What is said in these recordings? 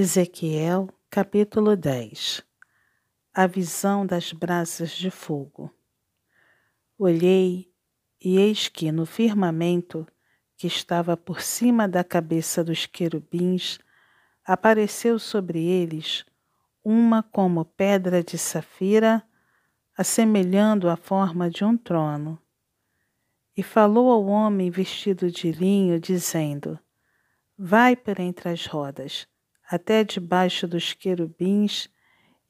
Ezequiel, capítulo 10 A visão das brasas de fogo. Olhei, e eis que no firmamento que estava por cima da cabeça dos querubins, apareceu sobre eles uma como pedra de safira, assemelhando a forma de um trono. E falou ao homem vestido de linho, dizendo: Vai por entre as rodas até debaixo dos querubins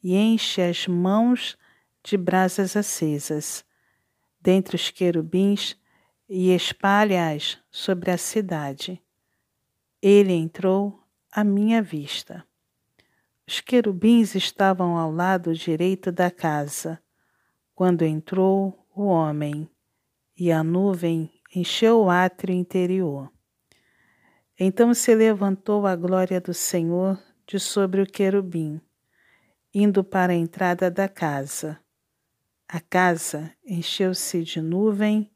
e enche as mãos de brasas acesas dentre os querubins e espalha-as sobre a cidade. Ele entrou à minha vista. Os querubins estavam ao lado direito da casa, quando entrou o homem, e a nuvem encheu o átrio interior. Então se levantou a glória do Senhor de sobre o querubim, indo para a entrada da casa. A casa encheu-se de nuvem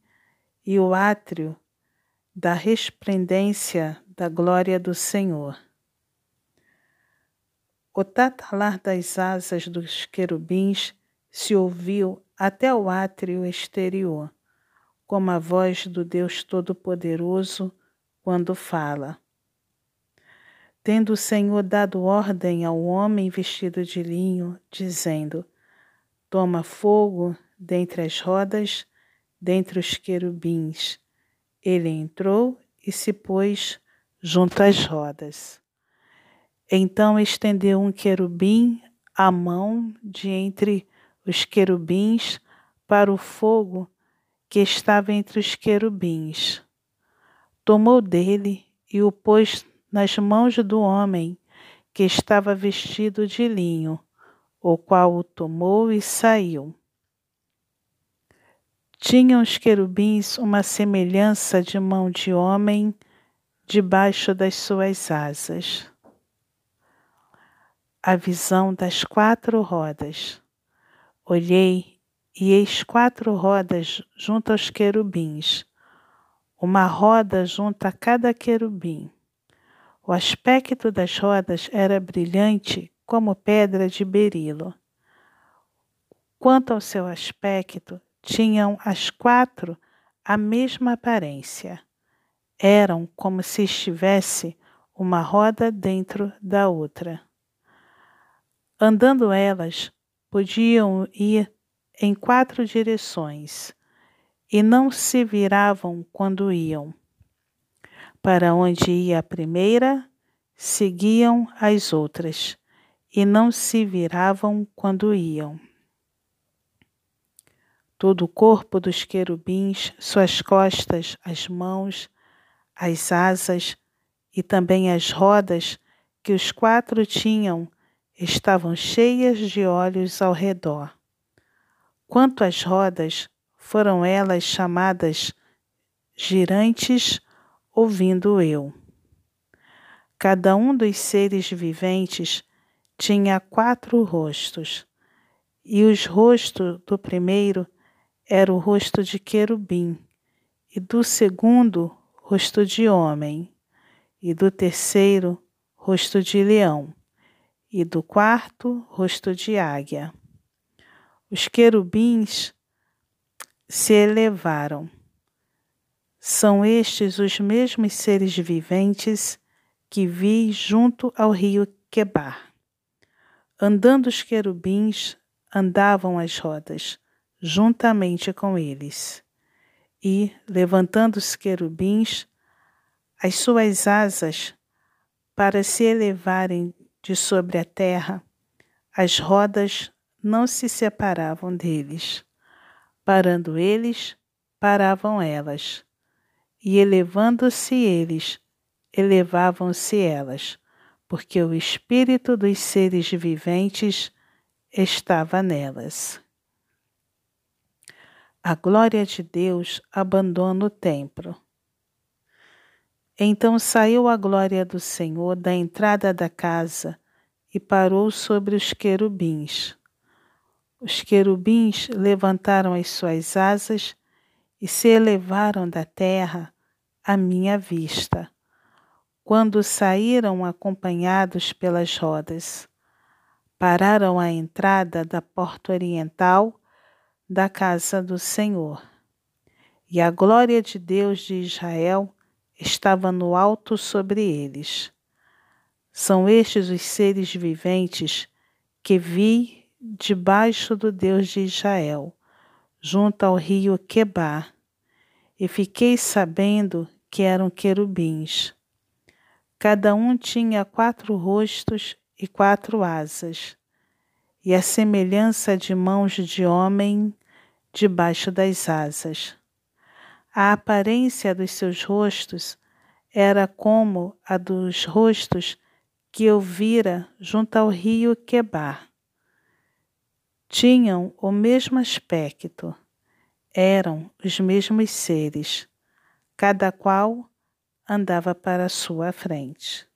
e o átrio da resplendência da glória do Senhor. O tatalar das asas dos querubins se ouviu até o átrio exterior, como a voz do Deus Todo-Poderoso quando fala. Tendo o Senhor dado ordem ao homem vestido de linho, dizendo: Toma fogo dentre as rodas, dentre os querubins. Ele entrou e se pôs junto às rodas. Então estendeu um querubim a mão de entre os querubins para o fogo que estava entre os querubins tomou dele e o pôs nas mãos do homem que estava vestido de linho, o qual o tomou e saiu. Tinham os querubins uma semelhança de mão de homem debaixo das suas asas. A visão das quatro rodas. Olhei e eis quatro rodas junto aos querubins uma roda junto a cada querubim. O aspecto das rodas era brilhante como pedra de berilo. Quanto ao seu aspecto, tinham as quatro a mesma aparência. Eram como se estivesse uma roda dentro da outra. Andando elas, podiam ir em quatro direções e não se viravam quando iam. Para onde ia a primeira, seguiam as outras, e não se viravam quando iam. Todo o corpo dos querubins, suas costas, as mãos, as asas e também as rodas que os quatro tinham estavam cheias de olhos ao redor. Quanto às rodas, foram elas chamadas girantes, ouvindo eu. Cada um dos seres viventes tinha quatro rostos, e os rostos do primeiro era o rosto de querubim, e do segundo, rosto de homem, e do terceiro, rosto de leão, e do quarto, rosto de águia. Os querubins se elevaram. São estes os mesmos seres viventes que vi junto ao rio Quebar. Andando os querubins, andavam as rodas, juntamente com eles. E, levantando os querubins, as suas asas, para se elevarem de sobre a terra, as rodas não se separavam deles. Parando eles, paravam elas, e elevando-se eles, elevavam-se elas, porque o espírito dos seres viventes estava nelas. A glória de Deus abandona o templo. Então saiu a glória do Senhor da entrada da casa e parou sobre os querubins. Os querubins levantaram as suas asas e se elevaram da terra à minha vista. quando saíram acompanhados pelas rodas. Pararam à entrada da porta oriental da casa do Senhor. E a glória de Deus de Israel estava no alto sobre eles. São estes os seres viventes que vi debaixo do Deus de Israel, junto ao rio Quebar, e fiquei sabendo que eram querubins. Cada um tinha quatro rostos e quatro asas, e a semelhança de mãos de homem debaixo das asas. A aparência dos seus rostos era como a dos rostos que eu vira junto ao rio Quebar. Tinham o mesmo aspecto, eram os mesmos seres, cada qual andava para a sua frente.